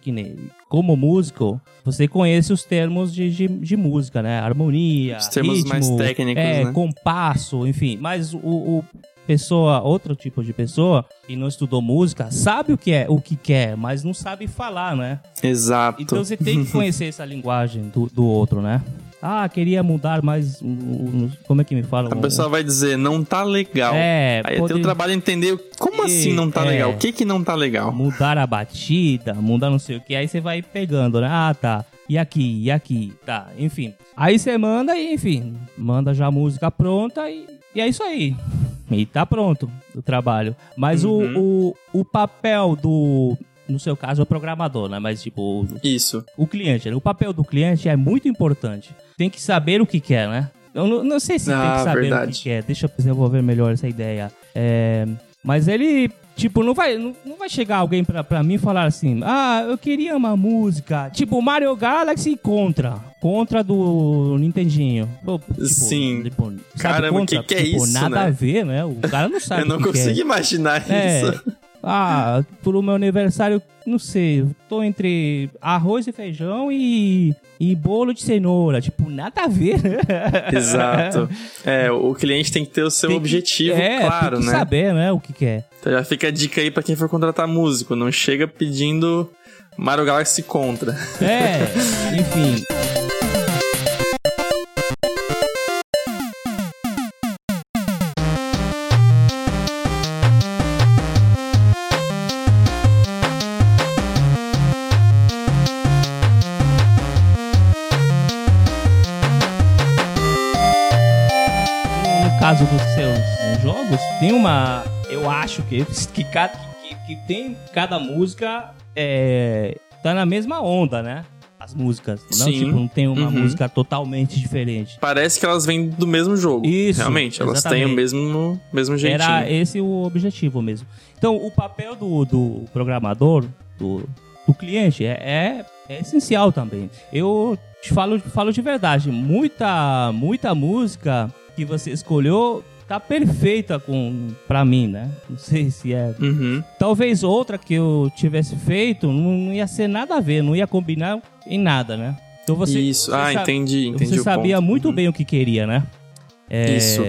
Speaker 2: Que nem, como músico, você conhece os termos de, de, de música, né? Harmonia,
Speaker 1: Os termos
Speaker 2: ritmo,
Speaker 1: mais técnicos,
Speaker 2: é,
Speaker 1: né?
Speaker 2: compasso, enfim. Mas o, o pessoa, outro tipo de pessoa que não estudou música, sabe o que é, o que quer, mas não sabe falar, né?
Speaker 1: Exato.
Speaker 2: Então você tem que conhecer essa linguagem do, do outro, né? Ah, queria mudar o- Como é que me fala?
Speaker 1: A pessoa vai dizer, não tá legal.
Speaker 2: É,
Speaker 1: Aí
Speaker 2: pode-
Speaker 1: teu trabalho entender como assim não tá
Speaker 2: É.
Speaker 1: legal? O que que não tá legal?
Speaker 2: mudar a batida, mudar não sei o que, aí você vai pegando, né? Ah, tá. E aqui, e aqui, tá, enfim. Aí você manda e, enfim, manda já a música pronta e, e é isso aí. E tá pronto o trabalho. Mas o,
Speaker 1: Uhum.
Speaker 2: o, o papel do. No seu caso, o programador, né? Mas, tipo,
Speaker 1: Isso.
Speaker 2: o cliente, né? O papel do cliente é muito importante. Tem que saber o que quer, né? Eu não, não sei se tem
Speaker 1: Ah,
Speaker 2: que saber o
Speaker 1: verdade.
Speaker 2: que quer. Deixa eu desenvolver melhor essa ideia. É, mas ele, tipo, não vai, não, não vai chegar alguém pra, pra mim e falar assim: Ah, eu queria uma música. Tipo, Mario Galaxy contra. Contra do Nintendinho. Tipo,
Speaker 1: Sim.
Speaker 2: Tipo,
Speaker 1: Caramba,
Speaker 2: contra?
Speaker 1: que que é
Speaker 2: tipo,
Speaker 1: isso,
Speaker 2: nada
Speaker 1: né?
Speaker 2: a ver, né? O cara não sabe
Speaker 1: Eu não
Speaker 2: o é.
Speaker 1: consigo imaginar
Speaker 2: É.
Speaker 1: isso.
Speaker 2: Ah, pro meu aniversário, não sei, tô entre arroz e feijão e, e bolo de cenoura. Tipo, nada a ver, né?
Speaker 1: Exato. É, o cliente tem que ter o seu
Speaker 2: Tem que-
Speaker 1: objetivo
Speaker 2: é,
Speaker 1: claro,
Speaker 2: tem que
Speaker 1: né?
Speaker 2: saber, né, o que quer.
Speaker 1: Então já fica a dica aí pra quem for contratar músico. Não chega pedindo Mario Galaxy contra.
Speaker 2: É, enfim. Tem uma. Eu acho que, que, cada, que, que tem cada música é, tá na mesma onda, né? As músicas. Não,
Speaker 1: Sim.
Speaker 2: tipo, não tem uma
Speaker 1: Uhum.
Speaker 2: música totalmente diferente.
Speaker 1: Parece que elas vêm do mesmo jogo.
Speaker 2: Isso,
Speaker 1: Realmente, elas têm o
Speaker 2: exatamente.
Speaker 1: mesmo, mesmo jeitinho.
Speaker 2: Era esse o objetivo mesmo. Então, o papel do, do programador, do, do cliente, é, é, é essencial também. Eu te falo, falo de verdade, muita, muita música que você escolheu tá perfeita com para mim, né? Não sei se é.
Speaker 1: Uhum.
Speaker 2: Talvez outra que eu tivesse feito não, ia ser nada a ver, não ia combinar em nada, né? Então você,
Speaker 1: Isso.
Speaker 2: você
Speaker 1: ah, entendi, entendi
Speaker 2: você sabia
Speaker 1: ponto.
Speaker 2: muito
Speaker 1: Uhum.
Speaker 2: bem o que queria, né? É,
Speaker 1: Isso.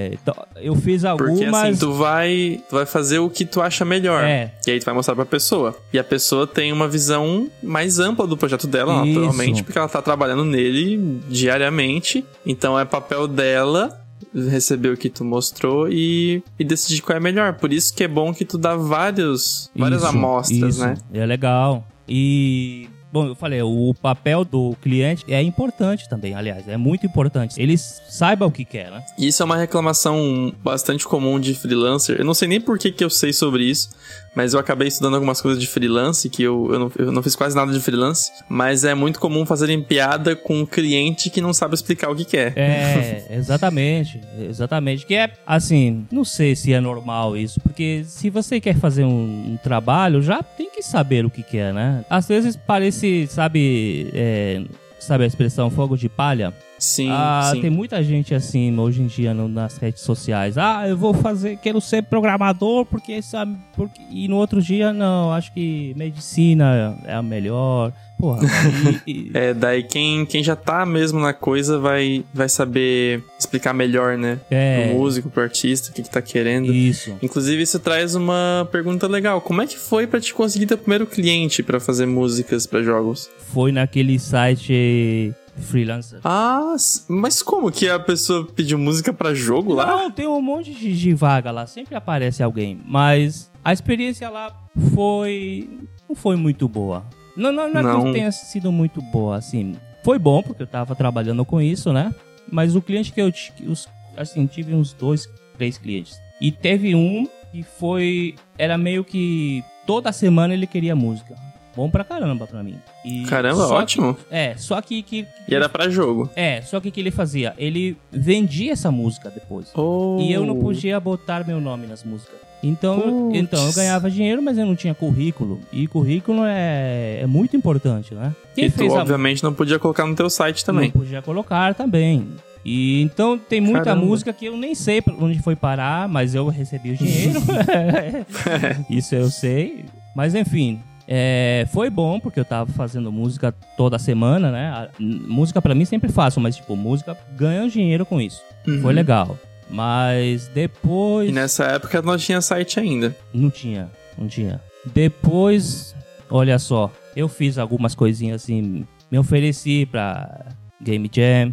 Speaker 2: eu fiz algumas.
Speaker 1: Porque assim, tu vai, tu vai fazer o que tu acha melhor.
Speaker 2: É.
Speaker 1: E aí tu vai mostrar pra pessoa. E a pessoa tem uma visão mais ampla do projeto dela,
Speaker 2: Isso.
Speaker 1: naturalmente, porque ela tá trabalhando nele diariamente. Então é papel dela receber o que tu mostrou e, e decidir qual é melhor. Por isso que é bom que tu dá vários, várias
Speaker 2: Isso,
Speaker 1: amostras,
Speaker 2: isso.
Speaker 1: né?
Speaker 2: É legal. E. Bom, eu falei, o papel do cliente é importante também, aliás, é muito importante. Ele saiba o que quer, né?
Speaker 1: Isso é uma reclamação bastante comum de freelancer. Eu não sei nem por que, que eu sei sobre isso, mas eu acabei estudando algumas coisas de freelance, que eu, eu, não, eu não fiz quase nada de freelance. Mas é muito comum fazerem piada com um cliente que não sabe explicar o que quer.
Speaker 2: É, exatamente, exatamente. Que é, assim, não sei se é normal isso, porque se você quer fazer um, um trabalho, já tem que saber o que quer, né? Às vezes parece, sabe, é, sabe a expressão fogo de palha?
Speaker 1: Sim,
Speaker 2: Ah,
Speaker 1: sim.
Speaker 2: tem muita gente assim hoje em dia no- nas redes sociais. Ah, eu vou fazer, quero ser programador porque sabe, porque e no outro dia não, acho que medicina é a melhor. Porra, e- e-
Speaker 1: É, daí quem, quem já tá mesmo na coisa vai, vai saber explicar melhor, né?
Speaker 2: é,
Speaker 1: Pro músico, pro artista, o que, que tá querendo.
Speaker 2: isso.
Speaker 1: Inclusive, isso traz uma pergunta legal. Como é que foi pra te conseguir teu primeiro cliente pra fazer músicas pra jogos?
Speaker 2: Foi naquele site freelancer.
Speaker 1: Ah, mas como que a pessoa pediu música pra jogo lá?
Speaker 2: Não, tem um monte de, de vaga lá, sempre aparece alguém, mas a experiência lá foi não foi muito boa. Não, não, não, é
Speaker 1: Não.
Speaker 2: tenha sido muito boa, assim. Foi bom porque eu tava trabalhando com isso, né? Mas o cliente que eu os, assim, tive uns dois, três clientes. E teve um que foi era meio que toda semana ele queria música. Bom pra caramba pra mim. E
Speaker 1: Caramba, ótimo.
Speaker 2: que- é, só que, que
Speaker 1: E era pra jogo.
Speaker 2: é, só que o que ele fazia? Ele vendia essa música depois.
Speaker 1: Oh.
Speaker 2: E eu não podia botar meu nome nas músicas. Então, então eu ganhava dinheiro, mas eu não tinha currículo. E currículo é, é muito importante, né? Quem
Speaker 1: E tu,
Speaker 2: a
Speaker 1: obviamente, não podia colocar no teu site também.
Speaker 2: não podia colocar também. E então tem muita
Speaker 1: Caramba.
Speaker 2: música que eu nem sei pra onde foi parar, mas eu recebi o dinheiro. Isso eu sei. Mas enfim, é, foi bom porque eu tava fazendo música toda semana, né? A- música pra mim sempre faço, mas tipo, música ganha dinheiro com isso.
Speaker 1: Uhum.
Speaker 2: Foi legal. Mas depois
Speaker 1: E nessa época não tinha site ainda.
Speaker 2: não tinha, não tinha. Depois, olha só, eu fiz algumas coisinhas assim, me ofereci pra Game Jam,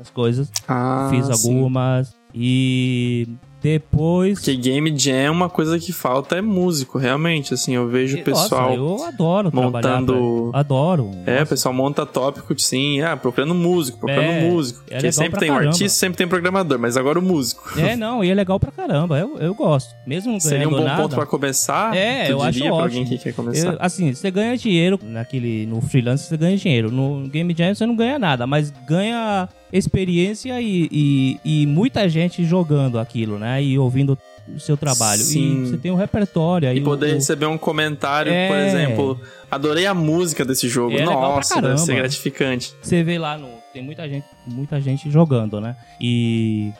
Speaker 2: as coisas,
Speaker 1: Ah,
Speaker 2: fiz
Speaker 1: sim.
Speaker 2: algumas e depois
Speaker 1: Porque Game Jam, é uma coisa que falta é músico, realmente. Assim, eu vejo o
Speaker 2: Nossa,
Speaker 1: pessoal.
Speaker 2: eu adoro
Speaker 1: montando-
Speaker 2: adoro.
Speaker 1: É, o
Speaker 2: Nossa,
Speaker 1: pessoal monta tópico, sim, ah, procurando músico, procurando
Speaker 2: É,
Speaker 1: músico.
Speaker 2: é
Speaker 1: Porque sempre tem
Speaker 2: caramba.
Speaker 1: artista, sempre tem programador, mas agora o músico.
Speaker 2: É, não, e é legal pra caramba. Eu, eu gosto. Mesmo não
Speaker 1: Seria um bom
Speaker 2: nada.
Speaker 1: ponto pra começar?
Speaker 2: É, eu acho
Speaker 1: pra alguém que quer começar?
Speaker 2: Eu- assim, você ganha dinheiro naquele no freelance, você ganha dinheiro. No Game Jam você não ganha nada, mas ganha experiência e, e, e muita gente jogando aquilo, né? E ouvindo o seu trabalho.
Speaker 1: Sim.
Speaker 2: E você tem um repertório aí.
Speaker 1: E poder
Speaker 2: o-
Speaker 1: receber um comentário,
Speaker 2: É.
Speaker 1: por exemplo, adorei a música desse jogo.
Speaker 2: É
Speaker 1: Nossa, deve ser gratificante.
Speaker 2: Você vê lá no. Tem muita gente, muita gente jogando, né? E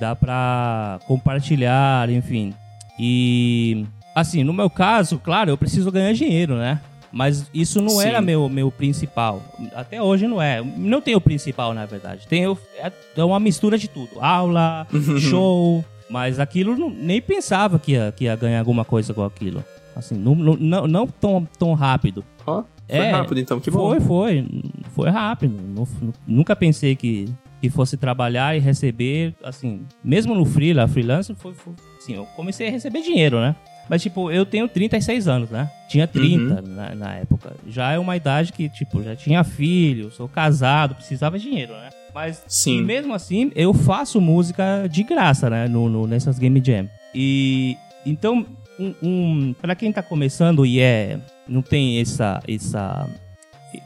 Speaker 2: dá pra compartilhar, enfim. E assim, no meu caso, claro, eu preciso ganhar dinheiro, né? Mas isso não
Speaker 1: Sim.
Speaker 2: era meu, meu principal. Até hoje não é. Não tem o principal, na verdade. Tem o- é, é uma mistura de tudo. Aula, show. Mas aquilo não- nem pensava que ia, que ia ganhar alguma coisa com aquilo. Assim, não, não, não, tão, tão rápido.
Speaker 1: Ó, foi
Speaker 2: É,
Speaker 1: rápido então, que bom.
Speaker 2: Foi, foi. Foi rápido. Nu- nu- Nunca pensei que, que fosse trabalhar e receber, assim, mesmo no freela, freelancer, foi, foi assim, eu comecei a receber dinheiro, né? Mas, tipo, eu tenho 36 anos, né? Tinha 30
Speaker 1: Uhum.
Speaker 2: na, na época. Já é uma idade que, tipo, já tinha filho, sou casado, precisava de dinheiro, né? Mas,
Speaker 1: Sim.
Speaker 2: mesmo assim, eu faço música de graça, né? No, no- nessas Game Jam. E, então, um, um, pra quem tá começando e é, não tem essa, essa,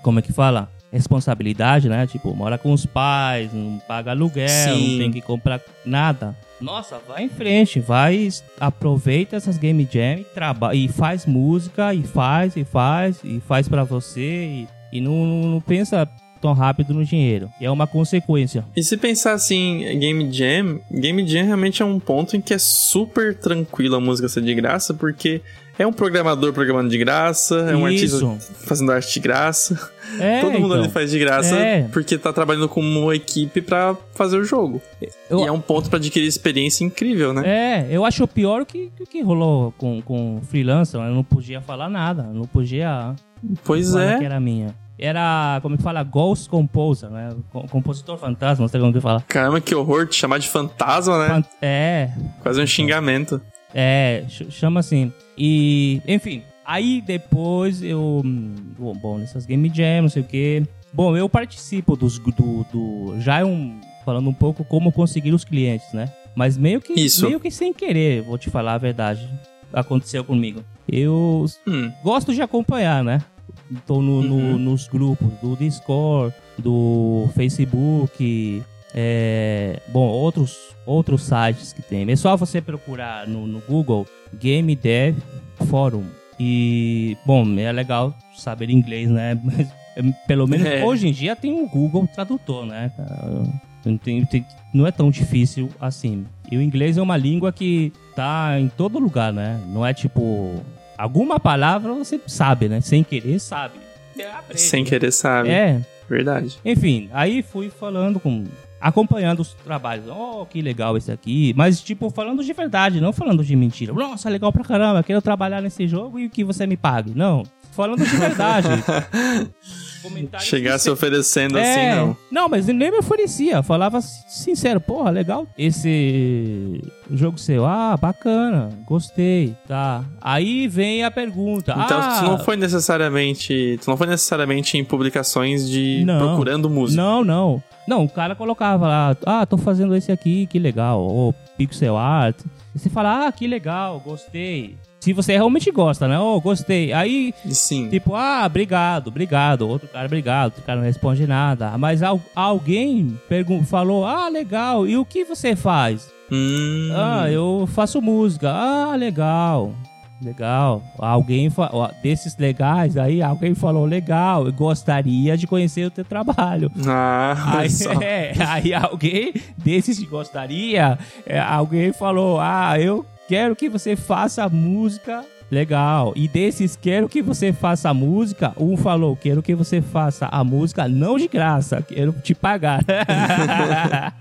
Speaker 2: como é que fala? Responsabilidade, né? Tipo, mora com os pais, não paga aluguel,
Speaker 1: Sim.
Speaker 2: não tem que comprar nada. Nossa, vai em frente, vai, aproveita essas Game Jam e, traba e faz música, e faz, e faz, e faz pra você, e, e não, não, não pensa tão rápido no dinheiro. E é uma consequência.
Speaker 1: E se pensar assim, Game Jam, Game Jam realmente é um ponto em que é super tranquilo a música ser de graça, porque é um programador programando de graça, é um
Speaker 2: Isso.
Speaker 1: artista fazendo arte de graça.
Speaker 2: É,
Speaker 1: Todo mundo
Speaker 2: então,
Speaker 1: ali faz de graça
Speaker 2: É.
Speaker 1: porque tá trabalhando com uma equipe pra fazer o jogo.
Speaker 2: Eu-
Speaker 1: E é um ponto pra adquirir experiência incrível, né?
Speaker 2: É, eu acho pior o que, o que rolou com, com freelancer. Eu não podia falar nada, eu não podia
Speaker 1: Pois é.
Speaker 2: que era minha. Era, como que fala, Ghost Composer, né? Com- Compositor fantasma, não sei como que fala.
Speaker 1: Caramba, que horror te chamar de fantasma, né?
Speaker 2: Fan- É,
Speaker 1: Quase um xingamento.
Speaker 2: É, ch- chama assim. E, enfim, aí depois eu. hum, Bom, bom, nessas Game Jam, não sei o quê. Bom, eu participo dos, do, do. Já é um. Falando um pouco como conseguir os clientes, né? Mas meio que,
Speaker 1: Isso.
Speaker 2: meio que sem querer, vou te falar a verdade. Aconteceu comigo. Eu
Speaker 1: Hum,
Speaker 2: gosto de acompanhar, né? Tô no, no-
Speaker 1: Uhum.
Speaker 2: nos grupos do Discord, do Facebook, é, bom, outros, outros sites que tem. É só você procurar no, no Google Game Dev Forum. E, bom, é legal saber inglês, né? Mas É, Pelo menos
Speaker 1: É.
Speaker 2: hoje em dia tem o Google Tradutor, né? Não, tem- tem- não é tão difícil assim. E o inglês é uma língua que tá em todo lugar, né? Não é tipo. Alguma palavra você sabe, né? Sem querer, sabe. Aprende.
Speaker 1: Sem querer, sabe?
Speaker 2: É,
Speaker 1: Verdade.
Speaker 2: enfim, aí fui falando com. Acompanhando os trabalhos. Oh, que legal esse aqui. Mas, tipo, falando de verdade, não falando de mentira. Nossa, legal pra caramba, quero trabalhar nesse jogo e que você me pague. Não. Falando de verdade.
Speaker 1: Chegar se oferecendo assim,
Speaker 2: É,
Speaker 1: não.
Speaker 2: Não, mas nem me oferecia. Falava sincero, porra, legal esse jogo seu. Ah, bacana, gostei, tá. Aí vem a pergunta.
Speaker 1: Então,
Speaker 2: ah,
Speaker 1: tu não foi necessariamente. Tu não foi necessariamente em publicações de
Speaker 2: Não.
Speaker 1: procurando música.
Speaker 2: Não, não. Não, o cara colocava lá, ah, tô fazendo esse aqui, que legal. Ou pixel art. E você fala, ah, que legal, gostei. Se você realmente gosta, né? Oh, gostei. Aí,
Speaker 1: Sim.
Speaker 2: tipo, ah, obrigado, obrigado. Outro cara, obrigado. Outro cara não responde nada. Mas al- alguém falou, ah, legal. E o que você faz?
Speaker 1: Hum,
Speaker 2: Ah, eu faço música. Ah, legal. Legal. Alguém ó, desses legais aí, alguém falou legal, eu gostaria de conhecer o teu trabalho.
Speaker 1: Ah,
Speaker 2: Aí, é, aí alguém desses que gostaria, é, alguém falou: Ah, eu quero que você faça música legal. E desses, quero que você faça música. Um falou: Quero que você faça a música não de graça, quero te pagar.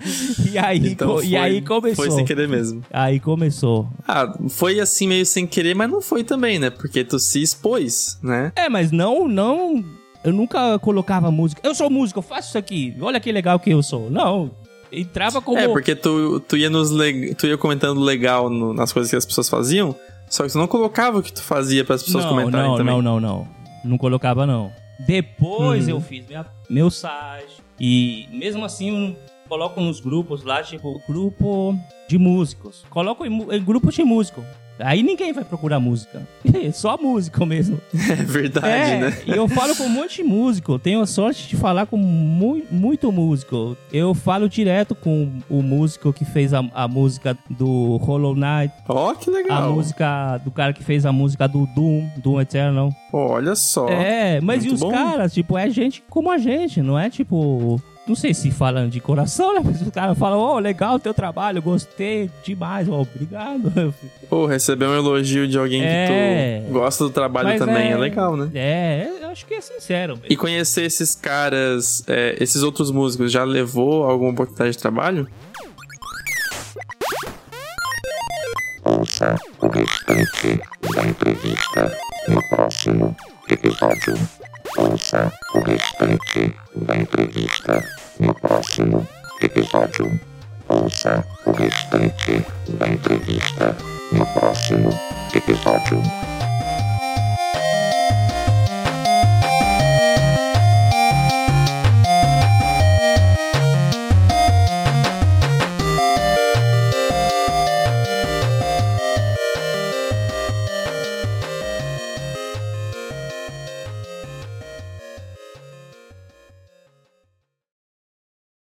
Speaker 2: e, aí,
Speaker 1: Então foi,
Speaker 2: e aí começou.
Speaker 1: Foi sem querer mesmo.
Speaker 2: Aí começou.
Speaker 1: Ah, foi assim meio sem querer, mas não foi também, né? Porque tu se expôs, né?
Speaker 2: É, mas não, não. Eu nunca colocava música. Eu sou músico, eu faço isso aqui. Olha que legal que eu sou. Não. Entrava como.
Speaker 1: É, porque tu, tu, ia nos leg... tu ia comentando legal no- nas coisas que as pessoas faziam, só que tu não colocava o que tu fazia para as pessoas
Speaker 2: não,
Speaker 1: comentarem
Speaker 2: não,
Speaker 1: também.
Speaker 2: Não, não, não. Não colocava, não. Depois
Speaker 1: Uhum.
Speaker 2: eu fiz minha- meu site. E mesmo assim eu coloco nos grupos lá, tipo, grupo de músicos. Coloco em, em grupo de músico. Aí ninguém vai procurar música. Só músico mesmo.
Speaker 1: É verdade,
Speaker 2: é,
Speaker 1: né?
Speaker 2: e eu falo com um monte de músico. Tenho a sorte de falar com mu muito músico. Eu falo direto com o músico que fez a, a música do Hollow Knight.
Speaker 1: Ó, que
Speaker 2: A
Speaker 1: legal.
Speaker 2: música do cara que fez a música do Doom, Doom Eternal.
Speaker 1: Olha só.
Speaker 2: É, mas e
Speaker 1: muito
Speaker 2: os
Speaker 1: bom.
Speaker 2: caras, tipo, é gente como a gente, não é tipo. Não sei se falam de coração, né? Mas os caras falam, ô, legal o teu trabalho, gostei demais, ó, obrigado.
Speaker 1: Pô, receber um elogio de alguém
Speaker 2: É.
Speaker 1: que tu gosta do trabalho
Speaker 2: Mas
Speaker 1: também é...
Speaker 2: é-
Speaker 1: legal, né?
Speaker 2: É, eu acho que é sincero.
Speaker 1: E conhecer esses caras, é, esses outros músicos, já levou alguma oportunidade de trabalho?
Speaker 3: Ouça o restante da entrevista no próximo episódio. Ouça o restante da entrevista no próximo episódio. Ouça o restante da entrevista no próximo episódio.